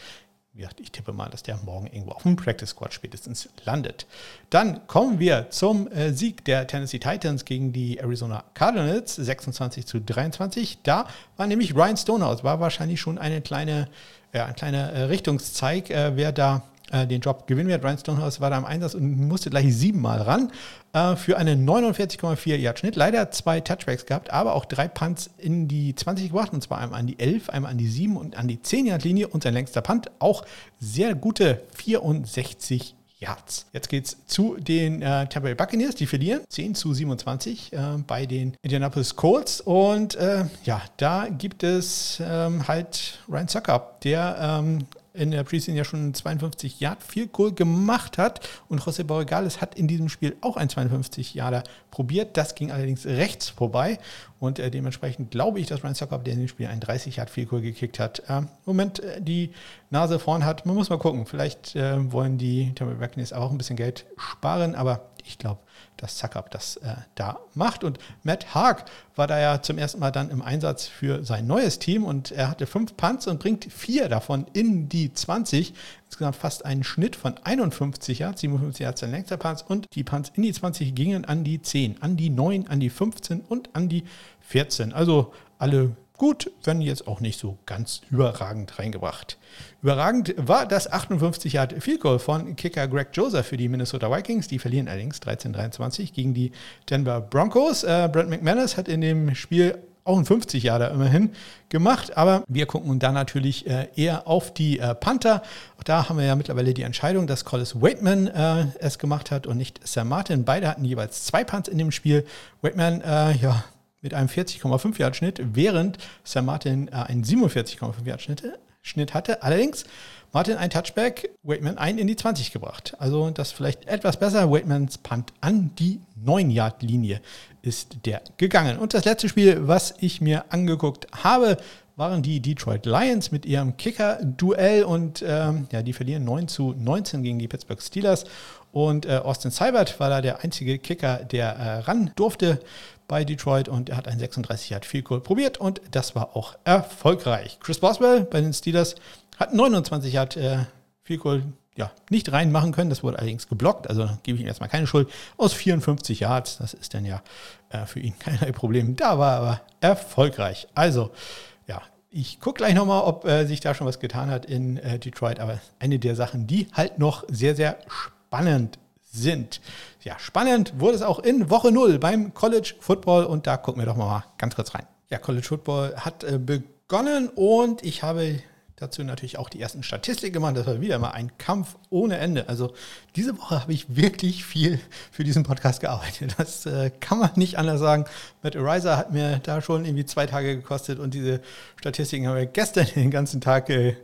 ich tippe mal, dass der morgen irgendwo auf dem Practice Squad spätestens landet. Dann kommen wir zum äh, Sieg der Tennessee Titans gegen die Arizona Cardinals, 26 zu 23. Da war nämlich Ryan Stonehouse, war wahrscheinlich schon eine kleine, äh, ein kleiner äh, Richtungszeig, äh, wer da äh, den Job gewinnen wird. Ryan Stonehouse war da im Einsatz und musste gleich siebenmal ran äh, für einen 49,4 Yard Schnitt. Leider zwei Touchbacks gehabt, aber auch drei Punts in die 20 gebracht und zwar einmal an die 11, einmal an die 7 und an die 10 Yard Linie und sein längster Punt auch sehr gute 64 Yards. Jetzt geht es zu den äh, Tampa Bay Buccaneers, die verlieren 10 zu 27 äh, bei den Indianapolis Colts. Und äh, ja, da gibt es ähm, halt Ryan Zucker, der ähm, in der Preseason ja schon 52 Yard viel Goal gemacht hat und José Borregales hat in diesem Spiel auch ein 52 Yarder probiert. Das ging allerdings rechts vorbei und äh, dementsprechend glaube ich, dass Ryan Suckup, der in dem Spiel ein 30 Yard viel Goal gekickt hat, äh, im Moment äh, die Nase vorn hat. Man muss mal gucken. Vielleicht äh, wollen die Tampa Buccaneers auch ein bisschen Geld sparen, aber ich glaube, dass Zuckup das äh, da macht. Und Matt Haag war da ja zum ersten Mal dann im Einsatz für sein neues Team und er hatte fünf Punts und bringt vier davon in die 20. Insgesamt fast einen Schnitt von 51 Yards, 57 Yards sein längster Punts und die Punts in die 20 gingen an die 10, an die 9, an die 15 und an die 14. Also alle Gut, wenn jetzt auch nicht so ganz überragend reingebracht. Überragend war das 58 Yard Field Goal von Kicker Greg Joseph für die Minnesota Vikings. Die verlieren allerdings 13-23 gegen die Denver Broncos. Äh, Brent McManus hat in dem Spiel auch ein 50 Jahre immerhin gemacht, aber wir gucken da natürlich äh, eher auf die äh, Panther. Auch da haben wir ja mittlerweile die Entscheidung, dass Collis Waitman äh, es gemacht hat und nicht Sam Martin. Beide hatten jeweils zwei Punts in dem Spiel. Waitman, äh, ja, mit einem 40,5 Yard Schnitt, während Sam Martin äh, einen 47,5 Yard Schnitt, Schnitt hatte. Allerdings Martin ein Touchback, Waitman ein in die 20 gebracht. Also das vielleicht etwas besser. Waitmans Punt an die 9 Yard Linie ist der gegangen. Und das letzte Spiel, was ich mir angeguckt habe, waren die Detroit Lions mit ihrem Kicker-Duell und ähm, ja, die verlieren 9 zu 19 gegen die Pittsburgh Steelers. Und äh, Austin Seibert war da der einzige Kicker, der äh, ran durfte bei Detroit und er hat ein 36 Yard Field Goal probiert und das war auch erfolgreich. Chris Boswell bei den Steelers hat 29 Yard äh, Field Goal ja, nicht reinmachen können. Das wurde allerdings geblockt, also gebe ich ihm erstmal keine Schuld. Aus 54 Yards, das ist dann ja äh, für ihn *laughs* kein Problem. Da war er aber erfolgreich. Also, ja, ich gucke gleich nochmal, ob äh, sich da schon was getan hat in äh, Detroit, aber eine der Sachen, die halt noch sehr, sehr spannend sind. Ja, spannend wurde es auch in Woche 0 beim College Football und da gucken wir doch mal ganz kurz rein. Ja, College Football hat äh, begonnen und ich habe dazu natürlich auch die ersten Statistiken gemacht. Das war wieder mal ein Kampf ohne Ende. Also diese Woche habe ich wirklich viel für diesen Podcast gearbeitet. Das äh, kann man nicht anders sagen. Matt Ariza hat mir da schon irgendwie zwei Tage gekostet und diese Statistiken haben wir gestern *laughs* den ganzen Tag äh,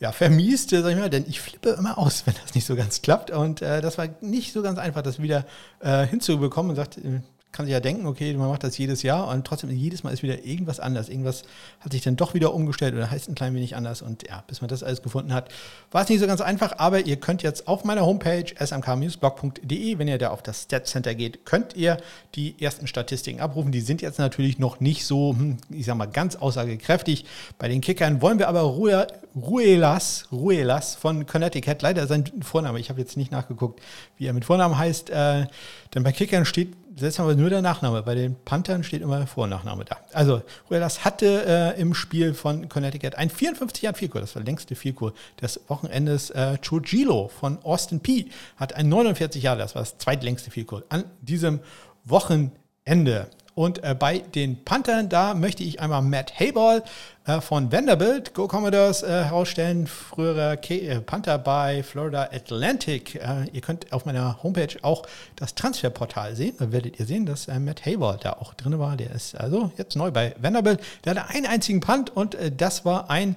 ja, vermiest, sag ich mal, denn ich flippe immer aus, wenn das nicht so ganz klappt. Und äh, das war nicht so ganz einfach, das wieder äh, hinzubekommen und sagt, äh, kann sich ja denken, okay, man macht das jedes Jahr und trotzdem jedes Mal ist wieder irgendwas anders. Irgendwas hat sich dann doch wieder umgestellt oder heißt ein klein wenig anders. Und ja, bis man das alles gefunden hat, war es nicht so ganz einfach. Aber ihr könnt jetzt auf meiner Homepage smknewsblog.de, wenn ihr da auf das Stat Center geht, könnt ihr die ersten Statistiken abrufen. Die sind jetzt natürlich noch nicht so, hm, ich sag mal, ganz aussagekräftig. Bei den Kickern wollen wir aber Ruhe, Ruelas, Ruelas von Connecticut, leider sein Vorname, ich habe jetzt nicht nachgeguckt, wie er mit Vornamen heißt, äh, denn bei Kickern steht Jetzt haben wir nur der Nachname. Bei den Panthern steht immer Vor- und Nachname da. Also, Ruelas hatte äh, im Spiel von Connecticut ein 54 Yard Vielkur. Das war der längste Vielkur des Wochenendes. Äh, Chogilo von Austin P. hat ein 49 Jahre, das war das zweitlängste Vielkur an diesem Wochenende. Und äh, bei den Panthern, da möchte ich einmal Matt Hayball äh, von Vanderbilt, Go Commodores, äh, herausstellen. Früherer K äh, Panther bei Florida Atlantic. Äh, ihr könnt auf meiner Homepage auch das Transferportal sehen. Da werdet ihr sehen, dass äh, Matt Hayball da auch drin war. Der ist also jetzt neu bei Vanderbilt. Der hatte einen einzigen Punt und das war ein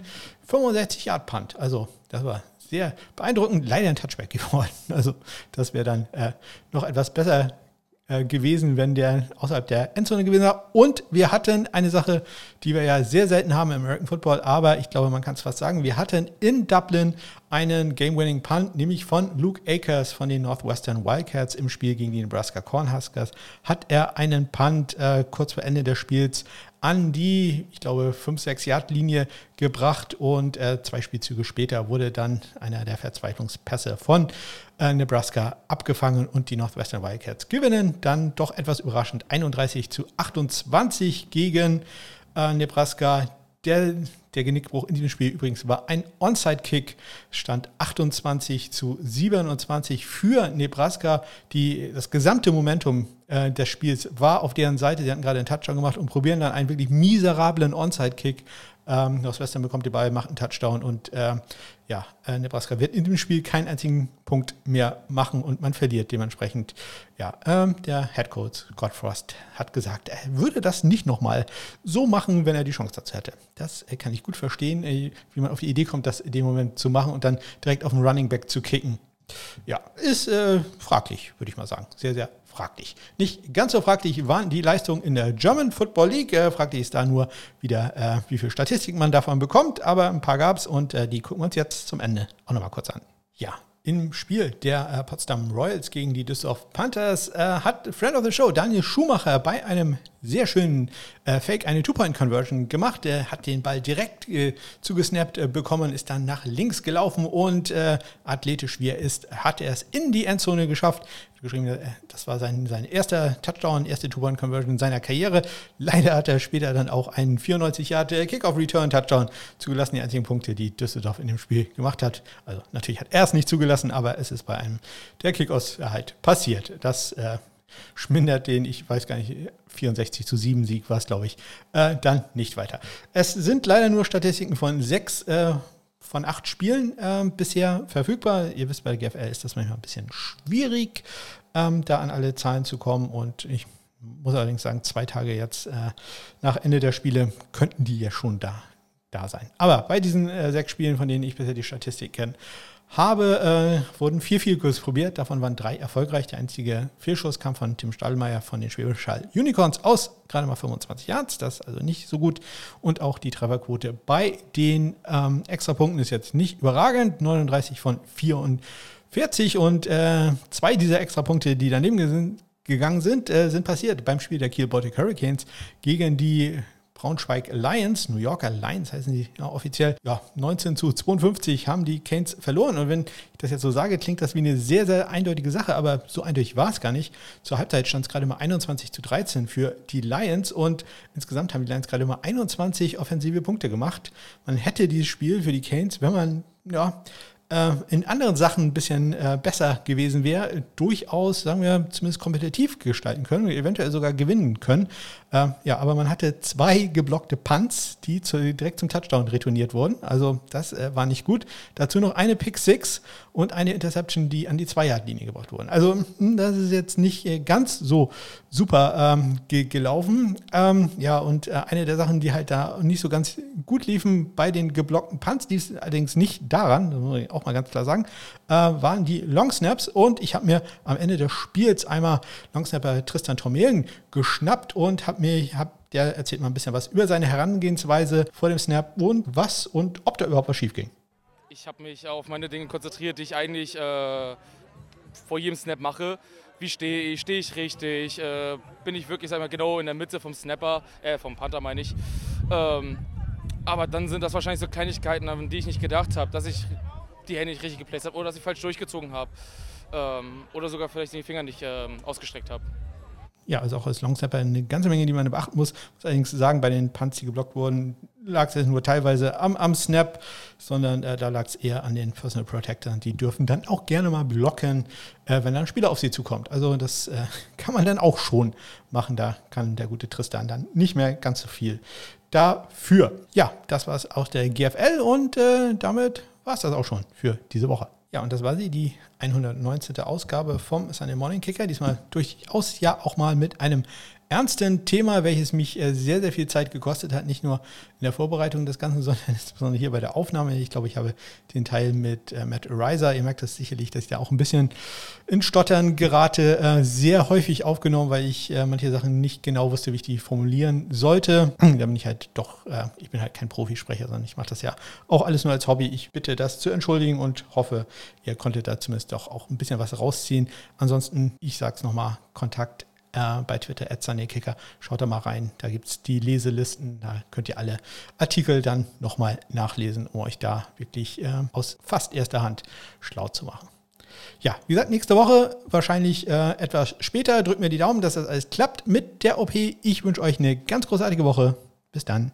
65-Yard-Punt. Also das war sehr beeindruckend. Leider ein Touchback *laughs* geworden. Also das wäre dann noch etwas besser gewesen, wenn der außerhalb der Endzone gewesen war. Und wir hatten eine Sache, die wir ja sehr selten haben im American Football, aber ich glaube, man kann es fast sagen, wir hatten in Dublin einen Game-Winning Punt, nämlich von Luke Akers von den Northwestern Wildcats im Spiel gegen die Nebraska Cornhuskers. Hat er einen Punt äh, kurz vor Ende des Spiels an die, ich glaube, 5-6-Yard-Linie gebracht und äh, zwei Spielzüge später wurde dann einer der Verzweiflungspässe von äh, Nebraska abgefangen und die Northwestern Wildcats gewinnen dann doch etwas überraschend 31 zu 28 gegen äh, Nebraska. Der, der Genickbruch in diesem Spiel übrigens war ein Onside-Kick, stand 28 zu 27 für Nebraska. Die, das gesamte Momentum äh, des Spiels war auf deren Seite. Sie hatten gerade einen Touchdown gemacht und probieren dann einen wirklich miserablen Onside-Kick ähm, Northwestern bekommt die Ball, macht einen Touchdown und äh, ja, äh, Nebraska wird in dem Spiel keinen einzigen Punkt mehr machen und man verliert dementsprechend. Ja, ähm, der Head Coach Scott Frost hat gesagt, er würde das nicht nochmal so machen, wenn er die Chance dazu hätte. Das äh, kann ich gut verstehen, äh, wie man auf die Idee kommt, das in dem Moment zu machen und dann direkt auf den Running Back zu kicken. Ja, ist äh, fraglich, würde ich mal sagen. Sehr, sehr fraglich. Nicht ganz so fraglich waren die Leistungen in der German Football League. Äh, fraglich ist da nur wieder, äh, wie viel Statistik man davon bekommt, aber ein paar gab es und äh, die gucken wir uns jetzt zum Ende auch nochmal kurz an. Ja, im Spiel der äh, Potsdam Royals gegen die Düsseldorf Panthers äh, hat Friend of the Show Daniel Schumacher bei einem sehr schönen äh, Fake eine Two-Point-Conversion gemacht. Er hat den Ball direkt äh, zugesnappt äh, bekommen, ist dann nach links gelaufen und äh, athletisch wie er ist, hat er es in die Endzone geschafft. Geschrieben, äh, das war sein, sein erster Touchdown, erste Two-Point-Conversion in seiner Karriere. Leider hat er später dann auch einen 94 Yard äh, Kickoff-Return-Touchdown zugelassen. Die einzigen Punkte, die Düsseldorf in dem Spiel gemacht hat. Also natürlich hat er es nicht zugelassen, aber es ist bei einem der Kickoffs halt passiert. Das äh, schmindert den, ich weiß gar nicht, 64 zu 7 Sieg war es, glaube ich, äh, dann nicht weiter. Es sind leider nur Statistiken von sechs äh, von acht Spielen äh, bisher verfügbar. Ihr wisst, bei der GFL ist das manchmal ein bisschen schwierig, ähm, da an alle Zahlen zu kommen. Und ich muss allerdings sagen, zwei Tage jetzt äh, nach Ende der Spiele könnten die ja schon da, da sein. Aber bei diesen äh, sechs Spielen, von denen ich bisher die Statistik kenne, habe, äh, wurden vier Fehlkurs probiert, davon waren drei erfolgreich. Der einzige Fehlschuss kam von Tim Stahlmeier von den Schwäbisch Unicorns aus, gerade mal 25 Yards, das ist also nicht so gut. Und auch die Trefferquote bei den ähm, Extrapunkten ist jetzt nicht überragend, 39 von 44 und äh, zwei dieser Extrapunkte, die daneben gegangen sind, äh, sind passiert beim Spiel der Kiel Baltic Hurricanes gegen die Braunschweig Lions, New Yorker Lions heißen sie ja, offiziell, ja, 19 zu 52 haben die Canes verloren. Und wenn ich das jetzt so sage, klingt das wie eine sehr, sehr eindeutige Sache, aber so eindeutig war es gar nicht. Zur Halbzeit stand es gerade mal 21 zu 13 für die Lions und insgesamt haben die Lions gerade mal 21 offensive Punkte gemacht. Man hätte dieses Spiel für die Canes, wenn man ja, äh, in anderen Sachen ein bisschen äh, besser gewesen wäre, durchaus, sagen wir, zumindest kompetitiv gestalten können, eventuell sogar gewinnen können. Äh, ja, aber man hatte zwei geblockte Punts, die zu, direkt zum Touchdown retourniert wurden. Also das äh, war nicht gut. Dazu noch eine Pick Six und eine Interception, die an die Zwei-Yard-Linie gebracht wurden. Also hm, das ist jetzt nicht äh, ganz so super ähm, ge gelaufen. Ähm, ja, und äh, eine der Sachen, die halt da nicht so ganz gut liefen bei den geblockten Punts, die ist allerdings nicht daran, das muss ich auch mal ganz klar sagen, äh, waren die Long Snaps. Und ich habe mir am Ende des Spiels einmal Longsnapper Tristan Tormelen geschnappt und habe mir, hab, der erzählt mal ein bisschen was über seine Herangehensweise vor dem Snap und was und ob da überhaupt was schief ging. Ich habe mich auf meine Dinge konzentriert, die ich eigentlich äh, vor jedem Snap mache. Wie stehe ich? Stehe ich richtig? Äh, bin ich wirklich einmal genau in der Mitte vom Snapper, äh, vom Panther meine ich. Ähm, aber dann sind das wahrscheinlich so Kleinigkeiten, an die ich nicht gedacht habe, dass ich die Hände nicht richtig geplaced habe oder dass ich falsch durchgezogen habe. Ähm, oder sogar vielleicht den Finger nicht ähm, ausgestreckt habe. Ja, also auch als Longsnapper eine ganze Menge, die man beachten muss. Muss allerdings sagen, bei den Punts, die geblockt wurden, lag es nur teilweise am, am Snap, sondern äh, da lag es eher an den Personal Protectors. Die dürfen dann auch gerne mal blocken, äh, wenn da ein Spieler auf sie zukommt. Also das äh, *laughs* kann man dann auch schon machen. Da kann der gute Tristan dann nicht mehr ganz so viel dafür. Ja, das war es aus der GFL und äh, damit war es das auch schon für diese Woche. Ja, und das war sie, die 119. Ausgabe vom Sunday Morning Kicker. Diesmal durchaus ja auch mal mit einem ernsten Thema, welches mich äh, sehr, sehr viel Zeit gekostet hat. Nicht nur in der Vorbereitung des Ganzen, *laughs* sondern insbesondere hier bei der Aufnahme. Ich glaube, ich habe den Teil mit äh, Matt Ariser, ihr merkt das sicherlich, dass ich da auch ein bisschen in Stottern gerate, äh, sehr häufig aufgenommen, weil ich manche Sachen nicht genau wusste, wie ich die formulieren sollte. *clears throat* Da bin ich halt doch, ich bin halt kein Profisprecher, sondern ich mache das ja auch alles nur als Hobby. Ich bitte das zu entschuldigen und hoffe, ihr konntet da zumindest doch auch ein bisschen was rausziehen. Ansonsten, ich sage es nochmal, Kontakt äh, bei Twitter, Kicker. Schaut da mal rein. Da gibt es die Leselisten. Da könnt ihr alle Artikel dann nochmal nachlesen, um euch da wirklich äh, aus fast erster Hand schlau zu machen. Ja, wie gesagt, nächste Woche wahrscheinlich äh, etwas später. Drückt mir die Daumen, dass das alles klappt mit der OP. Ich wünsche euch eine ganz großartige Woche. Bis dann.